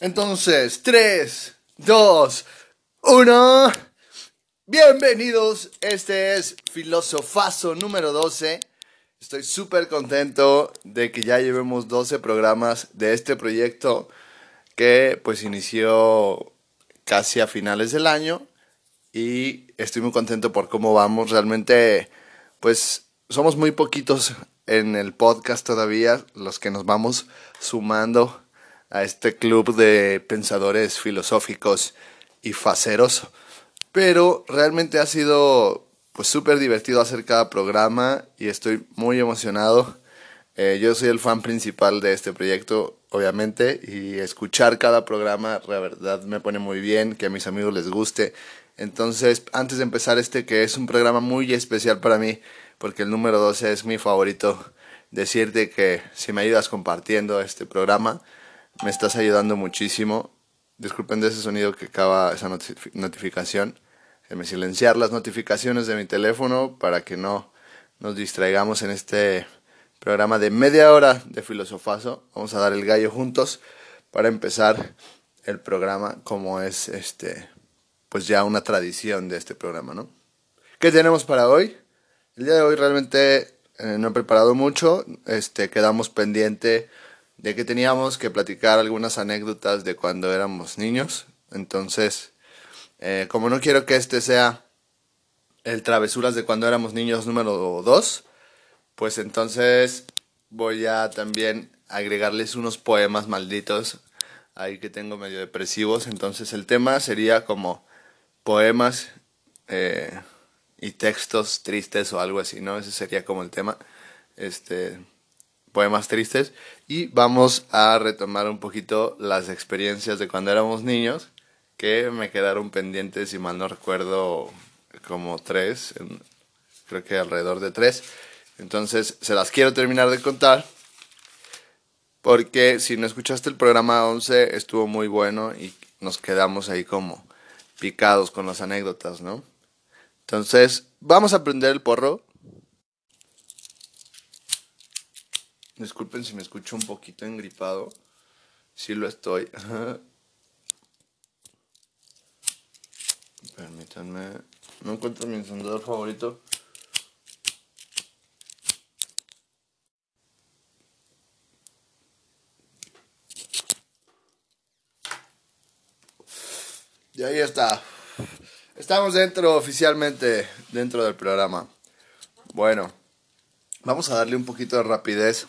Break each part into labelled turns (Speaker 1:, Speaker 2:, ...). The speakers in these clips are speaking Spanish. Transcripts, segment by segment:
Speaker 1: Entonces, 3, 2, 1. Bienvenidos, este es Filosofazo número 12. Estoy súper contento de que ya llevemos 12 programas de este proyecto que pues inició casi a finales del año y estoy muy contento por cómo vamos. Realmente pues somos muy poquitos en el podcast todavía los que nos vamos sumando a este club de pensadores filosóficos y faceros. Pero realmente ha sido pues súper divertido hacer cada programa y estoy muy emocionado. Eh, yo soy el fan principal de este proyecto, obviamente, y escuchar cada programa, la verdad, me pone muy bien, que a mis amigos les guste. Entonces, antes de empezar este, que es un programa muy especial para mí, porque el número 12 es mi favorito, decirte que si me ayudas compartiendo este programa, me estás ayudando muchísimo. Disculpen de ese sonido que acaba esa notificación. me silenciar las notificaciones de mi teléfono para que no nos distraigamos en este programa de media hora de filosofazo. Vamos a dar el gallo juntos para empezar el programa como es este pues ya una tradición de este programa, ¿no? ¿Qué tenemos para hoy? El día de hoy realmente eh, no he preparado mucho, este quedamos pendiente de que teníamos que platicar algunas anécdotas de cuando éramos niños. Entonces, eh, como no quiero que este sea el Travesuras de cuando éramos niños número 2, pues entonces voy a también agregarles unos poemas malditos ahí que tengo medio depresivos. Entonces el tema sería como poemas eh, y textos tristes o algo así, ¿no? Ese sería como el tema. Este, poemas tristes y vamos a retomar un poquito las experiencias de cuando éramos niños que me quedaron pendientes, si mal no recuerdo, como tres, creo que alrededor de tres. Entonces se las quiero terminar de contar porque si no escuchaste el programa 11 estuvo muy bueno y nos quedamos ahí como picados con las anécdotas, ¿no? Entonces, vamos a prender el porro Disculpen si me escucho un poquito engripado. Sí lo estoy. Permítanme. No encuentro mi encendedor favorito. Y ahí está. Estamos dentro oficialmente, dentro del programa. Bueno, vamos a darle un poquito de rapidez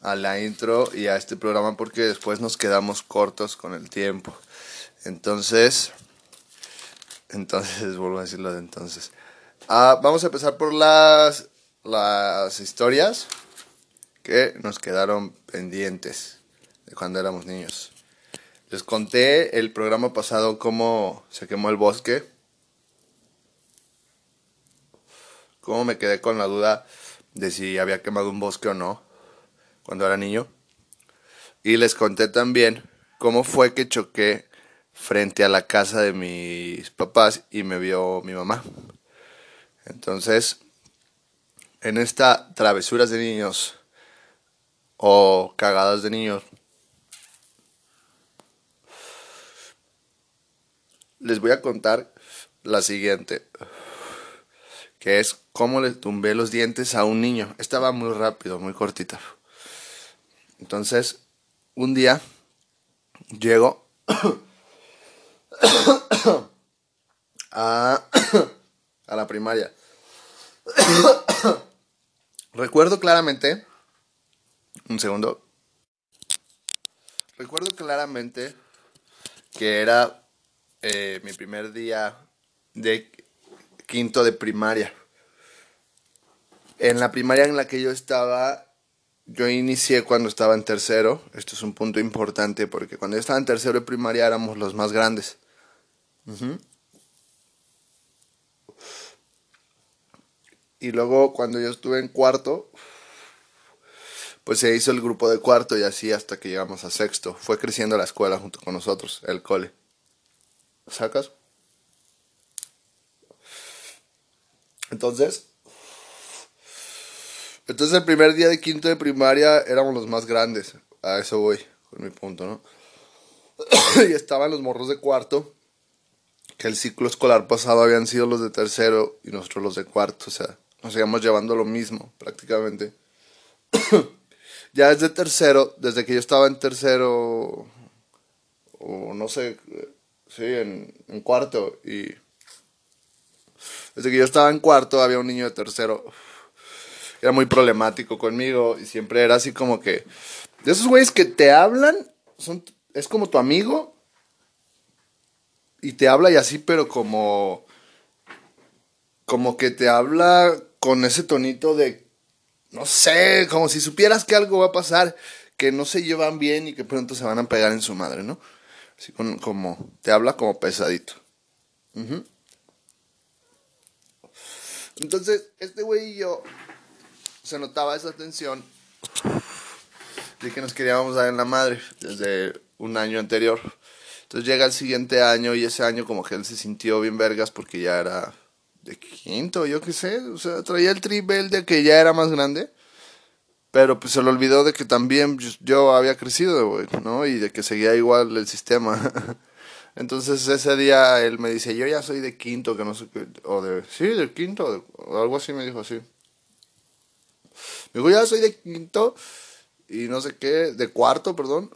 Speaker 1: a la intro y a este programa porque después nos quedamos cortos con el tiempo. Entonces, entonces, vuelvo a decirlo de entonces. Ah, vamos a empezar por las, las historias que nos quedaron pendientes de cuando éramos niños. Les conté el programa pasado cómo se quemó el bosque. Cómo me quedé con la duda de si había quemado un bosque o no cuando era niño. Y les conté también cómo fue que choqué frente a la casa de mis papás y me vio mi mamá. Entonces, en esta travesuras de niños o cagadas de niños, les voy a contar la siguiente, que es cómo le tumbé los dientes a un niño. Estaba muy rápido, muy cortita. Entonces, un día llego a, a la primaria. Recuerdo claramente, un segundo, recuerdo claramente que era eh, mi primer día de quinto de primaria. En la primaria en la que yo estaba yo inicié cuando estaba en tercero. Esto es un punto importante porque cuando yo estaba en tercero de primaria éramos los más grandes. Y luego cuando yo estuve en cuarto, pues se hizo el grupo de cuarto y así hasta que llegamos a sexto. Fue creciendo la escuela junto con nosotros, el cole. ¿Sacas? Entonces, entonces el primer día de quinto de primaria éramos los más grandes. A eso voy, con mi punto, ¿no? y estaban los morros de cuarto, que el ciclo escolar pasado habían sido los de tercero y nosotros los de cuarto, o sea, nos íbamos llevando lo mismo prácticamente. ya desde tercero, desde que yo estaba en tercero, o no sé, sí, en, en cuarto, y desde que yo estaba en cuarto había un niño de tercero, era muy problemático conmigo y siempre era así como que, de esos güeyes que te hablan, son, es como tu amigo y te habla y así, pero como, como que te habla con ese tonito de no sé, como si supieras que algo va a pasar, que no se llevan bien y que pronto se van a pegar en su madre, ¿no? Así como, te habla como pesadito. Entonces, este güey y yo se notaba esa tensión de que nos queríamos dar en la madre desde un año anterior. Entonces llega el siguiente año y ese año como que él se sintió bien vergas porque ya era de quinto, yo qué sé, o sea, traía el tribel de que ya era más grande, pero pues se le olvidó de que también yo había crecido, güey, ¿no? Y de que seguía igual el sistema. Entonces ese día él me dice, yo ya soy de quinto, que no sé qué, o de, sí, de quinto, o algo así me dijo así. Me dijo, ya soy de quinto, y no sé qué, de cuarto, perdón.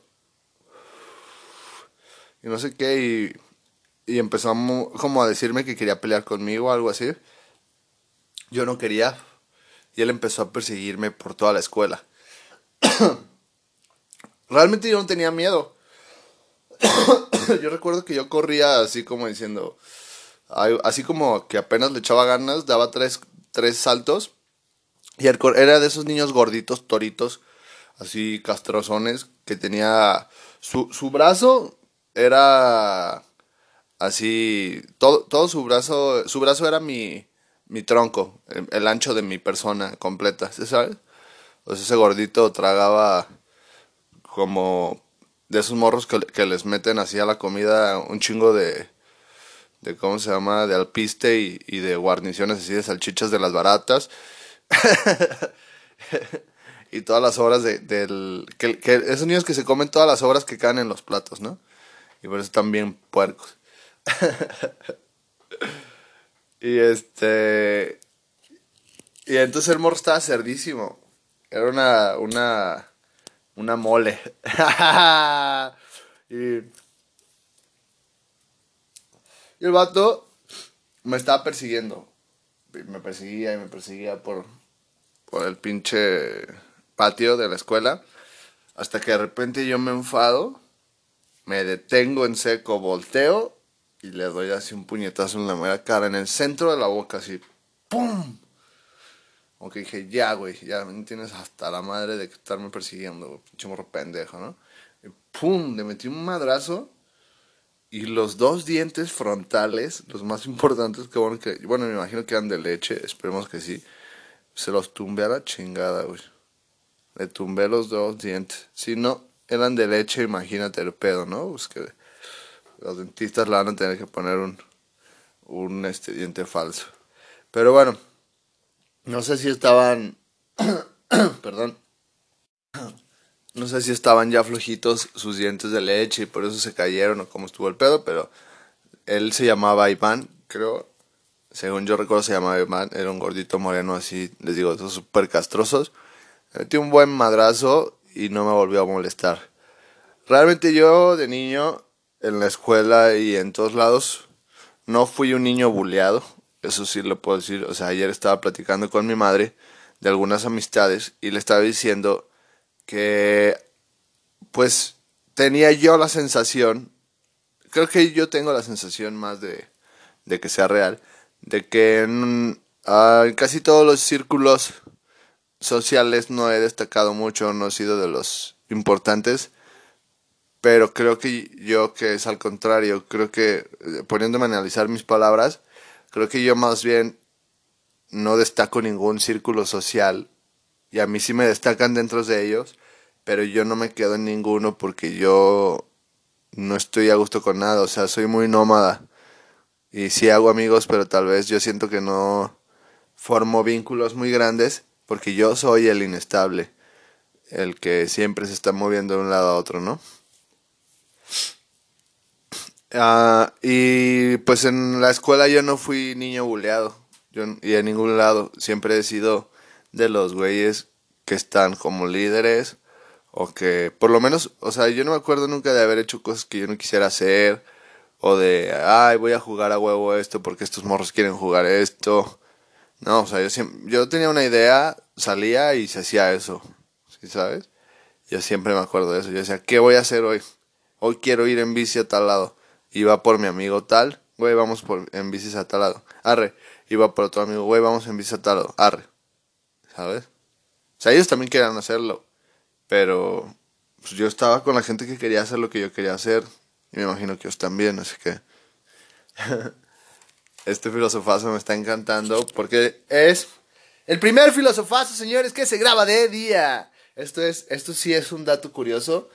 Speaker 1: Y no sé qué, y empezó como a decirme que quería pelear conmigo o algo así. Yo no quería. Y él empezó a perseguirme por toda la escuela. Realmente yo no tenía miedo. yo recuerdo que yo corría así como diciendo, así como que apenas le echaba ganas, daba tres, tres saltos. Y era de esos niños gorditos, toritos, así castrozones, que tenía su, su brazo era Así, todo, todo su brazo, su brazo era mi, mi tronco, el, ancho de mi persona completa, ¿sabes? Pues ese gordito tragaba como de esos morros que, que, les meten así a la comida un chingo de, de ¿cómo se llama? De alpiste y, y de guarniciones así de salchichas de las baratas. y todas las obras de, del... Que, que esos niños que se comen todas las obras que caen en los platos, ¿no? Y por eso están bien puercos. y este. Y entonces el morro estaba cerdísimo. Era una. una. una mole. y. Y el vato me estaba persiguiendo. Me perseguía y me perseguía por. Por el pinche patio de la escuela. Hasta que de repente yo me enfado. Me detengo en seco, volteo y le doy así un puñetazo en la mera cara, en el centro de la boca, así, ¡pum! Aunque dije, ya, güey, ya me tienes hasta la madre de estarme persiguiendo, pinche morro pendejo, ¿no? ¡pum! Le metí un madrazo y los dos dientes frontales, los más importantes, que bueno, que, bueno, me imagino que eran de leche, esperemos que sí, se los tumbé a la chingada, güey. Le tumbé los dos dientes. Si no eran de leche, imagínate el pedo, ¿no? Pues los dentistas le van a tener que poner un, un este, diente falso. Pero bueno, no sé si estaban, perdón, no sé si estaban ya flojitos sus dientes de leche y por eso se cayeron o cómo estuvo el pedo, pero él se llamaba Iván, creo. Según yo recuerdo se llamaba Iván, era un gordito moreno así, les digo, súper castrosos. metí un buen madrazo y no me volvió a molestar. Realmente yo de niño en la escuela y en todos lados. No fui un niño buleado, eso sí lo puedo decir. O sea, ayer estaba platicando con mi madre de algunas amistades y le estaba diciendo que, pues, tenía yo la sensación, creo que yo tengo la sensación más de, de que sea real, de que en, casi todos los círculos sociales no he destacado mucho, no he sido de los importantes pero creo que yo que es al contrario, creo que eh, poniéndome a analizar mis palabras, creo que yo más bien no destaco ningún círculo social y a mí sí me destacan dentro de ellos, pero yo no me quedo en ninguno porque yo no estoy a gusto con nada, o sea, soy muy nómada y sí hago amigos, pero tal vez yo siento que no formo vínculos muy grandes porque yo soy el inestable, el que siempre se está moviendo de un lado a otro, ¿no? Ah, y pues en la escuela yo no fui niño buleado. Yo, y en ningún lado. Siempre he sido de los güeyes que están como líderes. O que, por lo menos, o sea, yo no me acuerdo nunca de haber hecho cosas que yo no quisiera hacer. O de, ay, voy a jugar a huevo esto porque estos morros quieren jugar esto. No, o sea, yo, siempre, yo tenía una idea, salía y se hacía eso. ¿Sí sabes? Yo siempre me acuerdo de eso. Yo decía, ¿qué voy a hacer hoy? Hoy quiero ir en bici a tal lado iba por mi amigo tal, güey, vamos por, en bicis a tal lado, arre, iba por otro amigo, güey, vamos en bici a tal lado, arre, ¿sabes? O sea, ellos también querían hacerlo, pero pues, yo estaba con la gente que quería hacer lo que yo quería hacer, y me imagino que ellos también, así que este filosofazo me está encantando porque es el primer filosofazo, señores, que se graba de día. Esto es, esto sí es un dato curioso.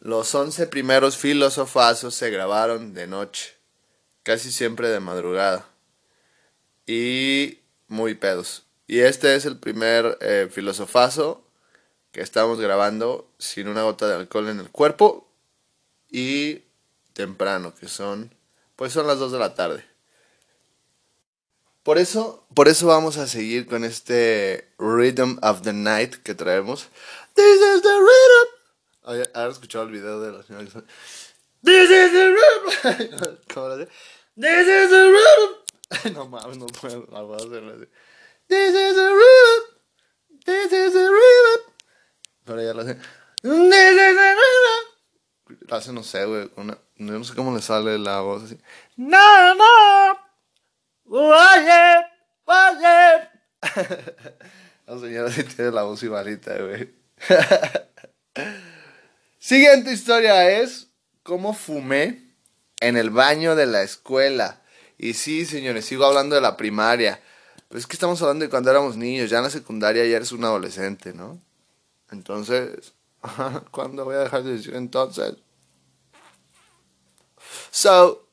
Speaker 1: Los once primeros filosofazos se grabaron de noche, casi siempre de madrugada. Y muy pedos. Y este es el primer eh, filosofazo que estamos grabando sin una gota de alcohol en el cuerpo y temprano, que son, pues son las 2 de la tarde. Por eso, por eso vamos a seguir con este Rhythm of the Night que traemos. This is the rhythm Ahora escuchado el video de la señora This is the room. ¿Cómo lo? This is the room. No mames, no puedo. No puedo hacerlo así. This is the room. This is the room. Pero ella lo hace. This is the room. Hace, no sé, güey. Una... No sé cómo le sale la voz así. No, no. Oye, oye. La señora sí tiene la voz igualita, güey. Siguiente historia es cómo fumé en el baño de la escuela. Y sí, señores, sigo hablando de la primaria. Pero es que estamos hablando de cuando éramos niños. Ya en la secundaria ya eres un adolescente, ¿no? Entonces, ¿cuándo voy a dejar de decir entonces? So,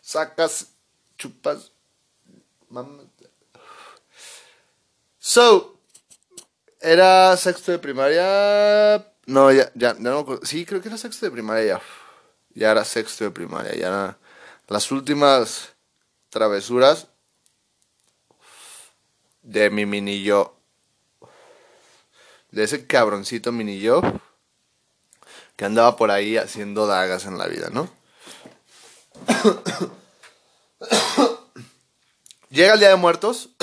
Speaker 1: sacas, chupas, So, era sexto de primaria, no, ya, ya, no, sí, creo que era sexto de primaria ya. Ya era sexto de primaria, ya era las últimas travesuras de mi mini yo. De ese cabroncito mini yo que andaba por ahí haciendo dagas en la vida, ¿no? Llega el Día de Muertos.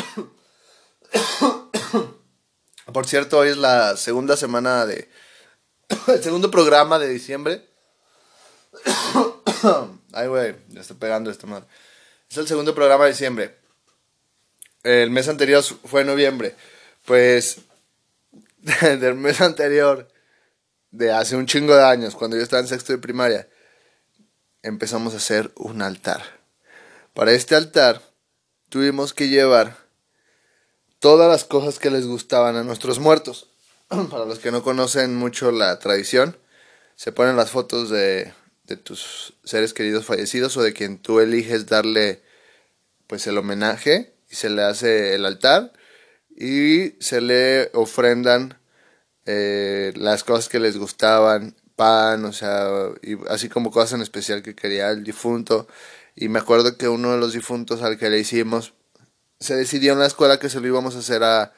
Speaker 1: Por cierto, hoy es la segunda semana de el segundo programa de diciembre. Ay, güey, ya estoy pegando esto madre. Es el segundo programa de diciembre. El mes anterior fue noviembre. Pues, del mes anterior, de hace un chingo de años, cuando yo estaba en sexto de primaria, empezamos a hacer un altar. Para este altar, tuvimos que llevar todas las cosas que les gustaban a nuestros muertos. para los que no conocen mucho la tradición, se ponen las fotos de, de tus seres queridos fallecidos o de quien tú eliges darle pues el homenaje y se le hace el altar y se le ofrendan eh, las cosas que les gustaban, pan, o sea, y así como cosas en especial que quería el difunto. Y me acuerdo que uno de los difuntos al que le hicimos, se decidió en la escuela que se lo íbamos a hacer a,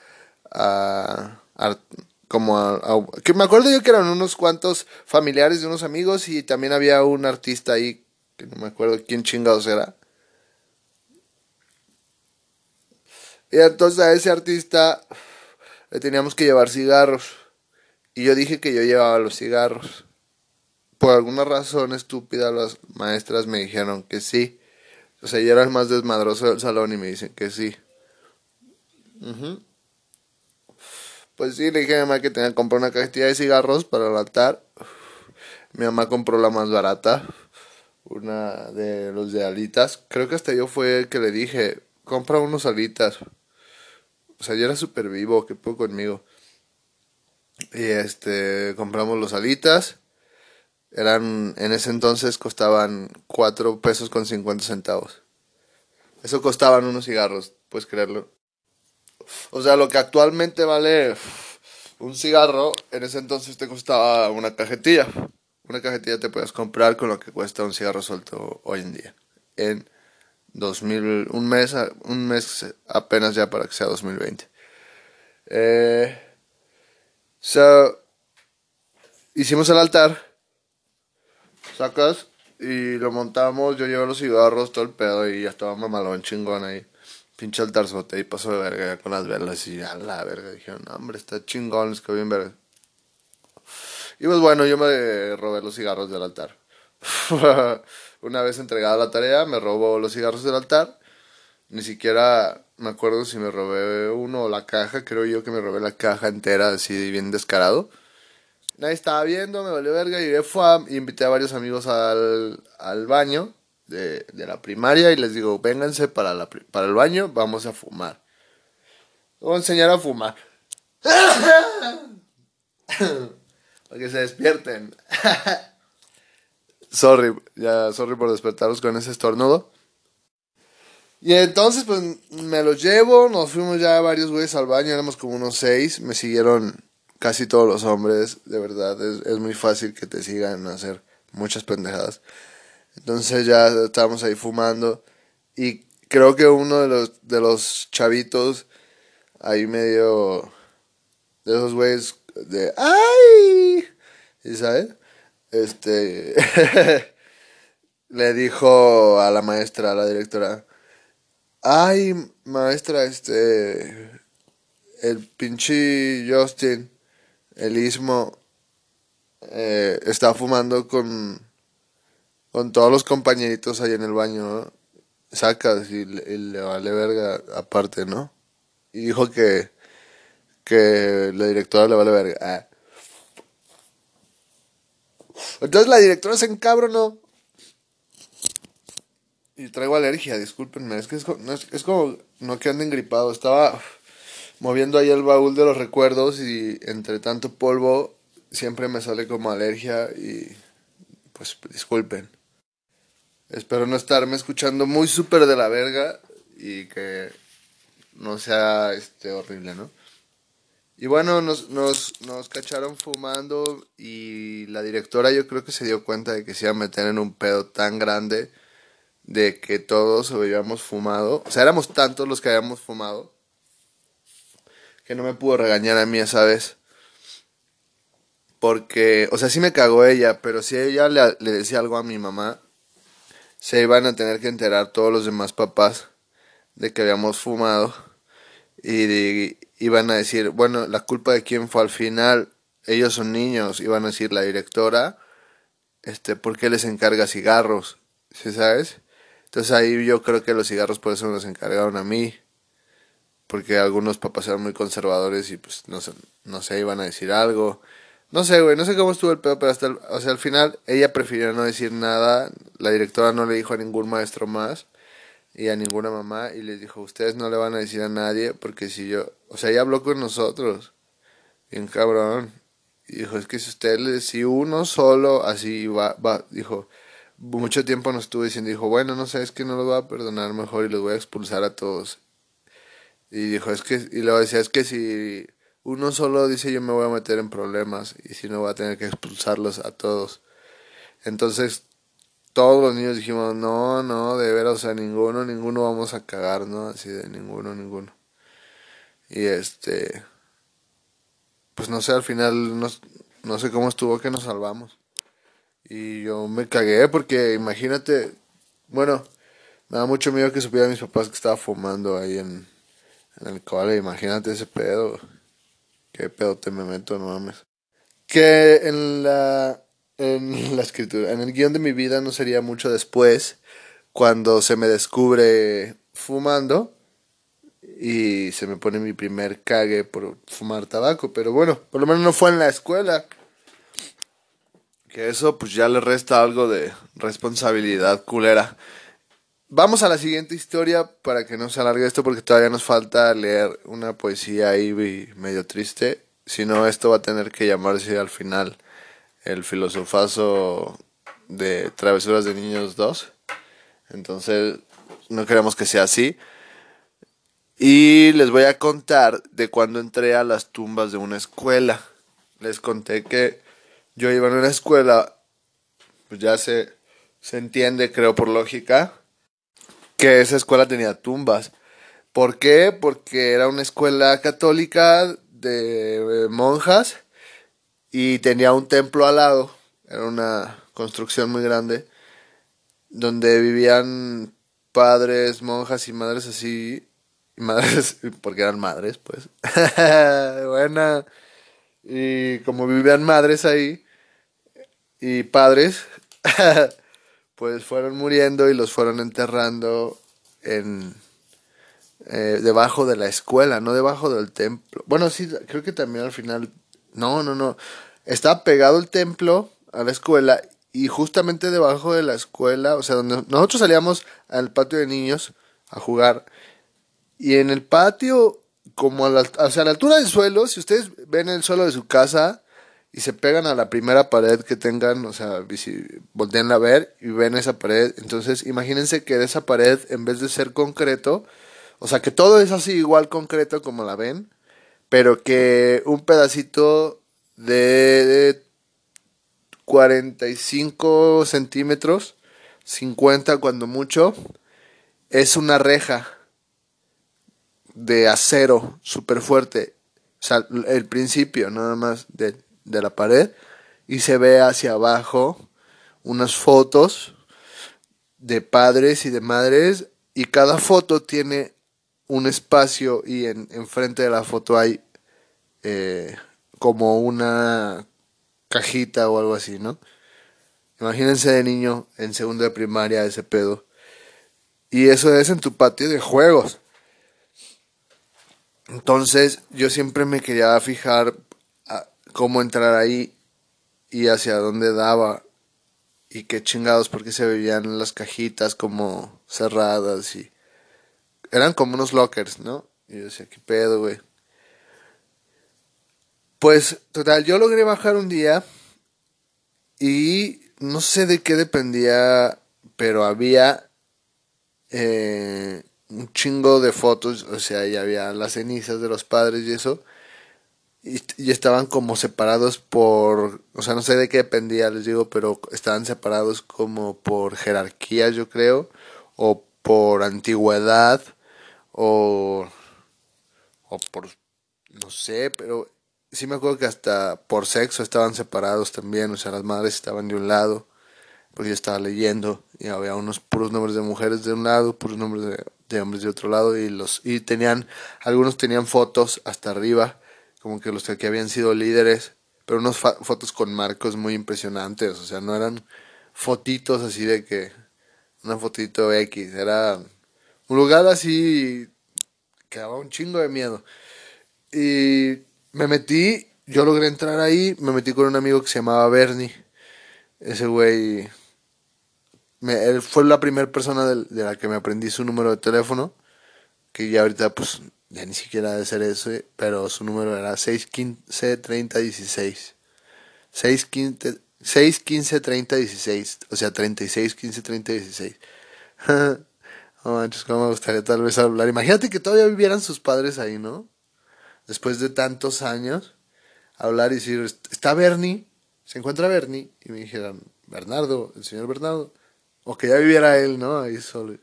Speaker 1: a, a como que me acuerdo yo que eran unos cuantos familiares de unos amigos y también había un artista ahí que no me acuerdo quién chingados era. Y entonces a ese artista le teníamos que llevar cigarros. Y yo dije que yo llevaba los cigarros. Por alguna razón estúpida las maestras me dijeron que sí. O sea, yo era el más desmadroso del salón y me dicen que sí. Pues sí, le dije a mi mamá que tenía que comprar una cajetilla de cigarros para el. Mi mamá compró la más barata, una de los de alitas. Creo que hasta yo fue el que le dije, compra unos alitas. O sea, yo era súper vivo, que poco conmigo. Y este, compramos los alitas. Eran, en ese entonces costaban 4 pesos con 50 centavos. Eso costaban unos cigarros, puedes creerlo. O sea, lo que actualmente vale un cigarro, en ese entonces te costaba una cajetilla. una cajetilla te puedes comprar con lo que cuesta un cigarro suelto hoy en día. En 2000, un mes, un mes apenas ya para que sea 2020. Eh, so, hicimos el altar, sacas y lo montamos, yo llevo los cigarros, todo el pedo y ya estaba mamalón chingón ahí. Pinche altarzote y pasó de verga con las velas y ya la verga. Dijeron, hombre, está chingón, es que bien verga. Y pues bueno, yo me robé los cigarros del altar. Una vez entregada la tarea, me robó los cigarros del altar. Ni siquiera me acuerdo si me robé uno o la caja. Creo yo que me robé la caja entera, así bien descarado. Nadie estaba viendo, me valió verga. Y fue y invité a varios amigos al, al baño de, de, la primaria y les digo, vénganse para, la, para el baño, vamos a fumar. voy a enseñar a fumar. para que se despierten. sorry, ya, sorry por despertaros con ese estornudo. Y entonces, pues me los llevo, nos fuimos ya varios güeyes al baño, éramos como unos seis, me siguieron casi todos los hombres, de verdad, es, es muy fácil que te sigan a hacer muchas pendejadas. Entonces ya estábamos ahí fumando y creo que uno de los, de los chavitos ahí medio de esos güeyes de ¡ay! ¿Y sabes? Este le dijo a la maestra, a la directora, "Ay, maestra, este el pinche Justin, el ismo eh, está fumando con con todos los compañeritos ahí en el baño, ¿no? Sacas y, le vale verga aparte, ¿no? Y dijo que, que la directora le vale verga. Ah. Entonces la directora se encabronó. Y traigo alergia, discúlpenme. Es que es, es, como no que anden gripado. Estaba moviendo ahí el baúl de los recuerdos y entre tanto polvo siempre me sale como alergia y pues disculpen. Espero no estarme escuchando muy súper de la verga y que no sea este horrible, ¿no? Y bueno, nos, nos, nos cacharon fumando y la directora yo creo que se dio cuenta de que se iba a meter en un pedo tan grande de que todos habíamos fumado. O sea, éramos tantos los que habíamos fumado que no me pudo regañar a mí esa vez. Porque, o sea, sí me cagó ella, pero si ella le, le decía algo a mi mamá, se iban a tener que enterar todos los demás papás de que habíamos fumado y iban a decir, bueno, la culpa de quién fue al final, ellos son niños, iban a decir la directora, este, ¿por qué les encarga cigarros? ¿Sí sabes? Entonces ahí yo creo que los cigarros por eso nos encargaron a mí, porque algunos papás eran muy conservadores y pues no sé, no sé, iban a decir algo. No sé, güey, no sé cómo estuvo el pedo, pero hasta el, o sea, al final ella prefirió no decir nada. La directora no le dijo a ningún maestro más y a ninguna mamá y les dijo, ustedes no le van a decir a nadie porque si yo, o sea, ella habló con nosotros, bien cabrón. Y dijo, es que si usted le, si uno solo así va, dijo, mucho tiempo nos estuvo diciendo, dijo, bueno, no sé, es que no lo va a perdonar mejor y los voy a expulsar a todos. Y dijo, es que, y decía, es que si uno solo dice yo me voy a meter en problemas y si no voy a tener que expulsarlos a todos. Entonces todos los niños dijimos, no, no, de veras, o sea, ninguno, ninguno vamos a cagar, ¿no? Así de ninguno, ninguno. Y este, pues no sé, al final no, no sé cómo estuvo que nos salvamos. Y yo me cagué porque imagínate, bueno, me da mucho miedo que supieran mis papás que estaba fumando ahí en, en el cole, imagínate ese pedo. Qué pedo te me meto, no mames. Que en la, en la escritura, en el guion de mi vida no sería mucho después, cuando se me descubre fumando y se me pone mi primer cague por fumar tabaco. Pero bueno, por lo menos no fue en la escuela. Que eso pues ya le resta algo de responsabilidad culera. Vamos a la siguiente historia para que no se alargue esto porque todavía nos falta leer una poesía ahí medio triste. Si no, esto va a tener que llamarse al final el filosofazo de Travesuras de Niños 2. Entonces, no queremos que sea así. Y les voy a contar de cuando entré a las tumbas de una escuela. Les conté que yo iba a una escuela pues ya se, se entiende, creo por lógica, que esa escuela tenía tumbas. ¿Por qué? Porque era una escuela católica de monjas y tenía un templo al lado. Era una construcción muy grande donde vivían padres, monjas y madres así. Y madres, porque eran madres, pues. Buena. Y como vivían madres ahí y padres, pues fueron muriendo y los fueron enterrando en eh, debajo de la escuela, no debajo del templo. Bueno, sí, creo que también al final. No, no, no. Estaba pegado el templo a la escuela y justamente debajo de la escuela, o sea, donde nosotros salíamos al patio de niños a jugar. Y en el patio, como a la, o sea, a la altura del suelo, si ustedes ven el suelo de su casa, y se pegan a la primera pared que tengan, o sea, si a ver y ven esa pared, entonces imagínense que esa pared, en vez de ser concreto, o sea, que todo es así igual concreto como la ven, pero que un pedacito de 45 centímetros, 50 cuando mucho, es una reja de acero súper fuerte. O sea, el principio nada más de de la pared y se ve hacia abajo unas fotos de padres y de madres y cada foto tiene un espacio y en, frente de la foto hay eh, como una cajita o algo así, ¿no? Imagínense de niño en segundo de primaria ese pedo. Y eso es en tu patio de juegos. Entonces yo siempre me quería fijar cómo entrar ahí y hacia dónde daba y qué chingados porque se veían las cajitas como cerradas y eran como unos lockers, ¿no? Y yo decía, qué pedo, güey. Pues, total, yo logré bajar un día y no sé de qué dependía, pero había eh, un chingo de fotos, o sea, ya había las cenizas de los padres y eso y, estaban como separados por, o sea, no sé de qué dependía, les digo, pero estaban separados como por jerarquía, yo creo, o por antigüedad, o, o por, no sé, pero sí me acuerdo que hasta por sexo estaban separados también, o sea, las madres estaban de un lado, porque yo estaba leyendo y había unos puros nombres de mujeres de un lado, puros nombres de, hombres de otro lado y los y tenían algunos tenían fotos hasta arriba como que los que habían sido líderes, pero unas fotos con marcos muy impresionantes, o sea, no eran fotitos así de que una fotito X, era un lugar así que daba un chingo de miedo. Y me metí, yo logré entrar ahí, me metí con un amigo que se llamaba Bernie. Ese güey me, él fue la primera persona de, la que me aprendí su número de teléfono, que ya ahorita pues ya ni siquiera de ser eso, pero su número era 615 30 16. 615 615 30 16, o sea, 36 15 30 16. oh, manches, cómo me gustaría tal vez hablar. Imagínate que todavía vivieran sus padres ahí, ¿no? Después de tantos años, hablar y decir, está Bernie, se encuentra Bernie, y me dijeran, Bernardo, el señor Bernardo, o que ya viviera él, ¿no? Ahí solo.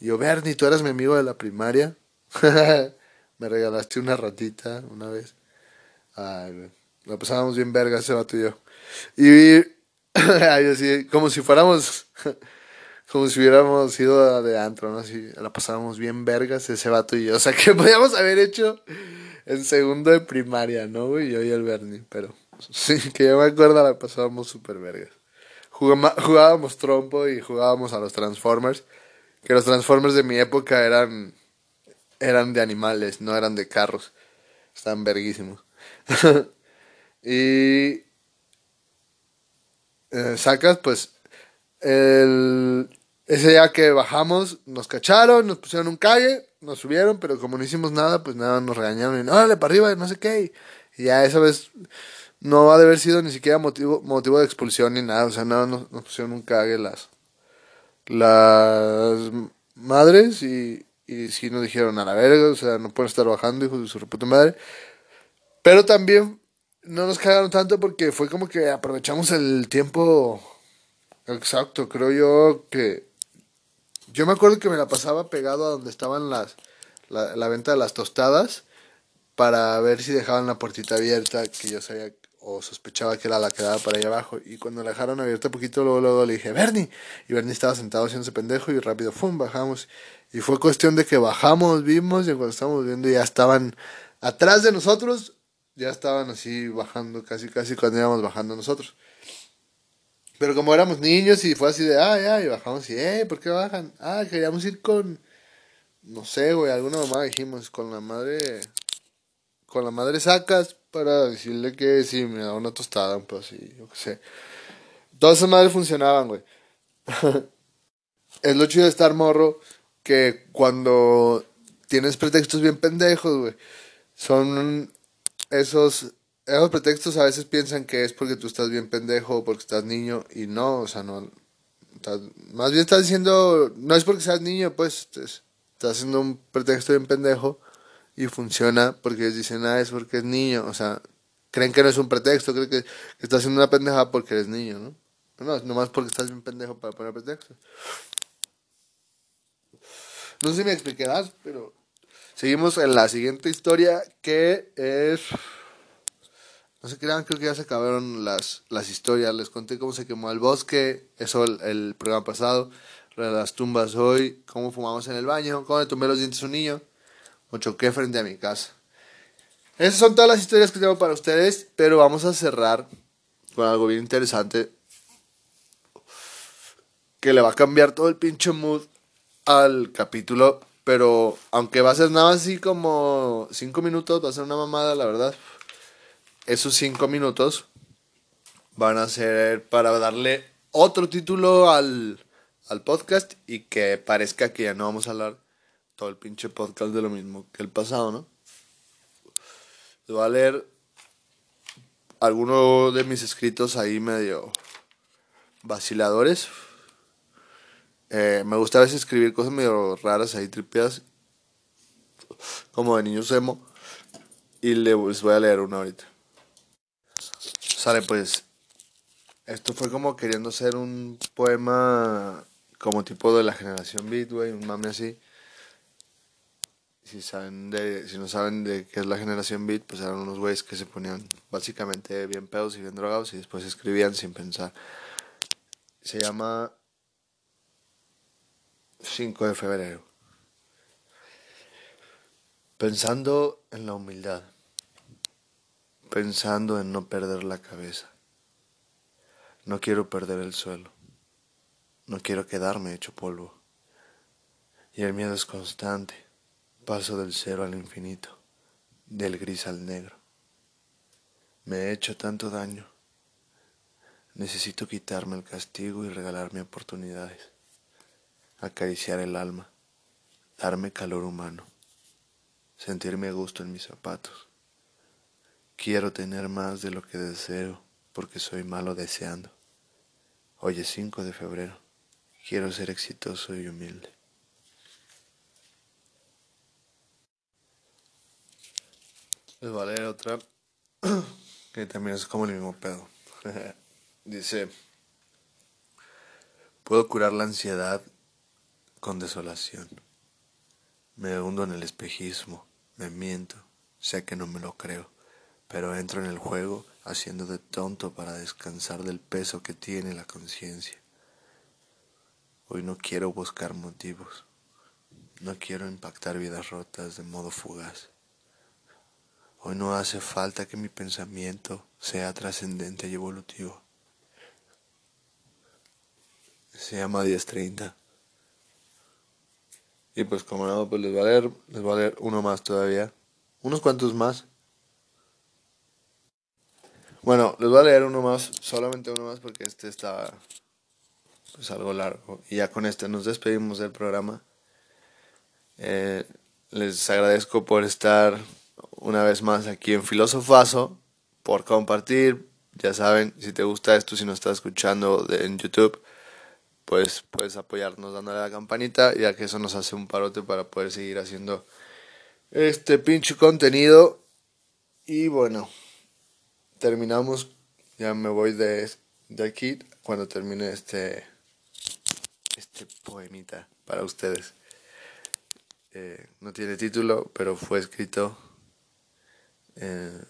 Speaker 1: Y yo, Bernie, tú eras mi amigo de la primaria. Me regalaste una ratita una vez. Ay, Lo pasábamos bien verga ese vato y yo. Y ay, así, como si fuéramos, como si hubiéramos ido de antro, ¿no? Así, la pasábamos bien vergas ese vato y yo. O sea, que podíamos haber hecho en segundo de primaria, ¿no, güey? Yo y el Bernie, pero sí, que yo me acuerdo la pasábamos súper vergas. Jugábamos trompo y jugábamos a los Transformers. Que los Transformers de mi época eran eran de animales, no eran de carros. Estaban verguísimos. y eh, sacas, pues, ese día que bajamos, nos cacharon, nos pusieron un calle, nos subieron, pero como no hicimos nada, pues nada, nos regañaron y no, dale para arriba, no sé qué. Y ya esa vez no ha de haber sido ni siquiera motivo, motivo de expulsión ni nada, o sea, nada, nos, pusieron un cague las, las madres y, y sí nos dijeron a la verga, o sea, no pueden estar bajando, hijos de su puta madre. Pero también no nos cagaron tanto porque fue como que aprovechamos el tiempo Exacto, creo yo que... Yo me acuerdo que me la pasaba pegado a donde estaban las... La, venta de las tostadas para ver si dejaban la puertita abierta, que yo sabía o sospechaba que era la que daba para allá abajo. Y cuando la dejaron abierta poquito, luego, luego le dije, Bernie. Y Bernie estaba sentado haciéndose pendejo y rápido, ¡fum! Bajamos. Y fue cuestión de que bajamos, vimos, y cuando estábamos viendo ya estaban atrás de nosotros, ya estaban así bajando, casi, casi cuando íbamos bajando nosotros. Pero como éramos niños y fue así de, ah, ya, y bajamos y, eh, ¿por qué bajan? Ah, queríamos ir con, no sé, güey, alguna mamá dijimos, con la madre, con la madre sacas para decirle que sí, me da una tostada, pues sí, yo qué sé. Todas esas madres funcionaban, güey. es lo chido de estar morro que cuando tienes pretextos bien pendejos, güey, son esos esos pretextos a veces piensan que es porque tú estás bien pendejo porque estás niño y no, o sea, no. más bien estás diciendo, no es porque seas niño, pues estás haciendo un pretexto bien pendejo y funciona porque ellos dicen, ah, es porque es niño, o sea, creen que no es un pretexto, creen que, estás haciendo una pendeja porque eres niño, ¿no? No, nomás porque estás bien pendejo para poner pretextos. No sé si me explicarás, pero seguimos en la siguiente historia que es... No se crean, creo que ya se acabaron las, las historias. Les conté cómo se quemó el bosque, eso el, programa pasado. Las tumbas hoy, cómo fumamos en el baño, cómo le tumbé los dientes a un niño, o choqué frente a mi casa. Esas son todas las historias que tengo para ustedes, pero vamos a cerrar con algo bien interesante que le va a cambiar todo el pinche mood al capítulo, pero aunque va a ser nada así como 5 minutos, va a ser una mamada, la verdad esos cinco minutos van a ser para darle otro título al, al podcast y que parezca que ya no vamos a hablar todo el pinche podcast de lo mismo que el pasado, ¿no? Les voy a leer algunos de mis escritos ahí medio vaciladores. Eh, me gusta a veces escribir cosas medio raras ahí tripeadas, como de niños emo. Y les voy a leer una ahorita. Sale, pues. Esto fue como queriendo ser un poema como tipo de la generación beat, güey, un mame así. Si saben de, si no saben de qué es la generación beat, pues eran unos güeyes que se ponían básicamente bien pedos y bien drogados y después escribían sin pensar. Se llama 5 de febrero. Pensando en la humildad pensando en no perder la cabeza. No quiero perder el suelo. No quiero quedarme hecho polvo. Y el miedo es constante. Paso del cero al infinito, del gris al negro. Me he hecho tanto daño. Necesito quitarme el castigo y regalarme oportunidades. Acariciar el alma, darme calor humano, sentirme gusto en mis zapatos Quiero tener más de lo que deseo porque soy malo deseando. Hoy es 5 de febrero. Quiero ser exitoso y humilde. Les voy a leer otra que también es como el mismo pedo. Dice, puedo curar la ansiedad con desolación. Me hundo en el espejismo, me miento, sé que no me lo creo pero entro en el juego haciendo de tonto para descansar del peso que tiene la conciencia. Hoy no quiero buscar motivos, no quiero impactar vidas rotas de modo fugaz. Hoy no hace falta que mi pensamiento sea trascendente y evolutivo. Se llama 1030. Y pues como no, pues les voy a leer, les voy a leer uno más todavía. Unos cuantos más. Bueno, les voy a leer uno más, solamente uno más porque este está pues algo largo. Y ya con este nos despedimos del programa. Eh, les agradezco por estar una vez más aquí en Filosofazo, por compartir. Ya saben, si te gusta esto, si nos estás escuchando en YouTube, pues puedes apoyarnos dándole a la campanita, ya que eso nos hace un parote para poder seguir haciendo este pinche contenido. Y bueno terminamos, ya me voy de, de aquí cuando termine este este poemita para ustedes. Eh, no tiene título, pero fue escrito en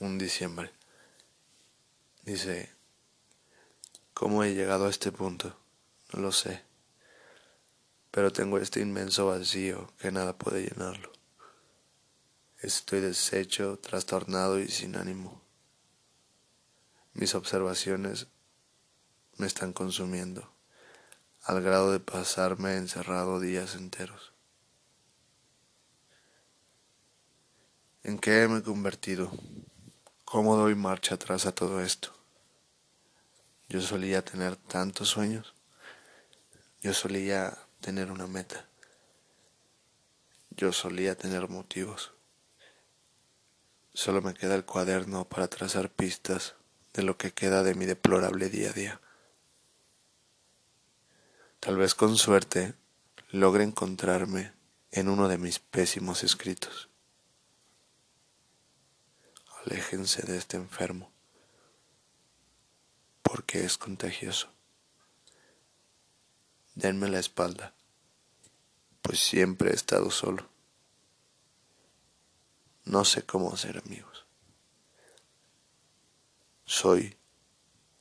Speaker 1: un diciembre. Dice, ¿cómo he llegado a este punto? No lo sé, pero tengo este inmenso vacío que nada puede llenarlo. Estoy deshecho, trastornado y sin ánimo. Mis observaciones me están consumiendo, al grado de pasarme encerrado días enteros. ¿En qué me he convertido? ¿Cómo doy marcha atrás a todo esto? Yo solía tener tantos sueños. Yo solía tener una meta. Yo solía tener motivos. Solo me queda el cuaderno para trazar pistas de lo que queda de mi deplorable día a día. Tal vez con suerte logre encontrarme en uno de mis pésimos escritos. Aléjense de este enfermo, porque es contagioso. Denme la espalda, pues siempre he estado solo. No sé cómo hacer amigos. Soy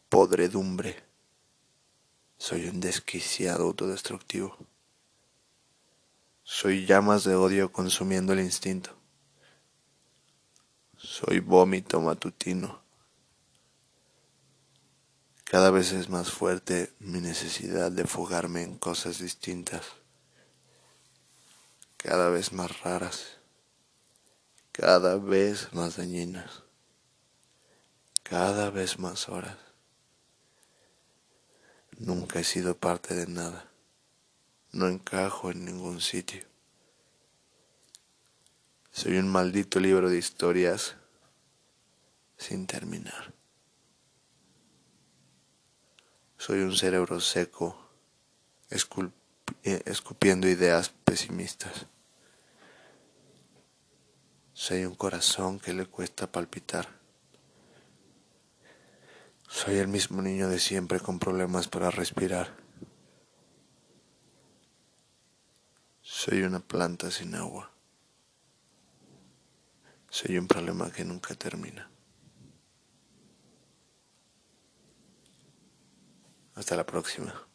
Speaker 1: podredumbre. Soy un desquiciado autodestructivo. Soy llamas de odio consumiendo el instinto. Soy vómito matutino. Cada vez es más fuerte mi necesidad de fugarme en cosas distintas, cada vez más raras, cada vez más dañinas cada vez más horas. Nunca he sido parte de nada. No encajo en ningún sitio. Soy un maldito libro de historias sin terminar. Soy un cerebro seco, eh, escupiendo ideas pesimistas. Soy un corazón que le cuesta palpitar. Soy el mismo niño de siempre con problemas para respirar. Soy una planta sin agua. Soy un problema que nunca termina. Hasta la próxima.